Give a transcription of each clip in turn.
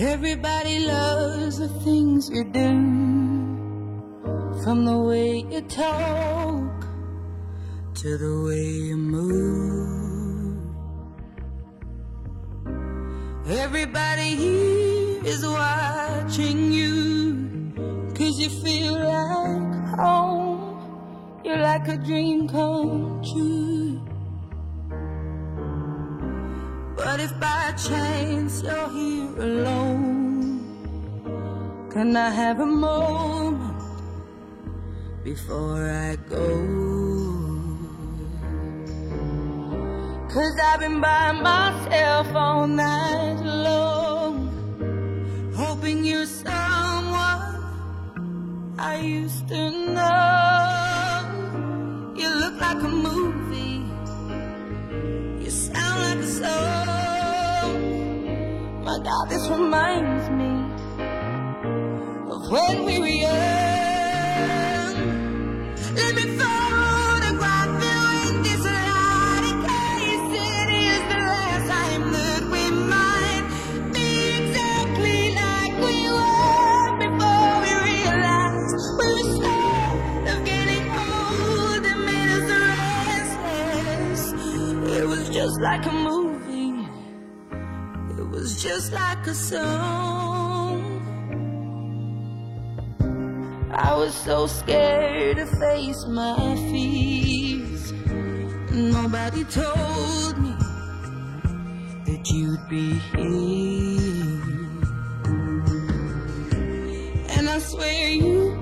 Everybody loves the things you do, from the way you talk to the way you move. Everybody here is watching you, cause you feel like home. You're like a dream come true. But if by chance you're here alone, can I have a moment before I go? Cause I've been by myself all night long, hoping you're someone I used to know. You look like a movie, you sound like a song. My God, this reminds me when we were young. Let me photograph you in this light in case it is the last time that we might be exactly like we were before we realized we were scared of getting old and made us restless. It was just like a movie. It was just like a song. I was so scared to face my fears. Nobody told me that you'd be here. And I swear you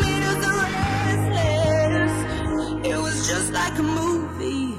made us restless. It was just like a movie.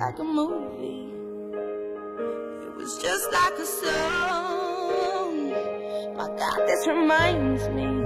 like a movie. It was just like a song. My God, this reminds me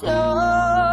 slow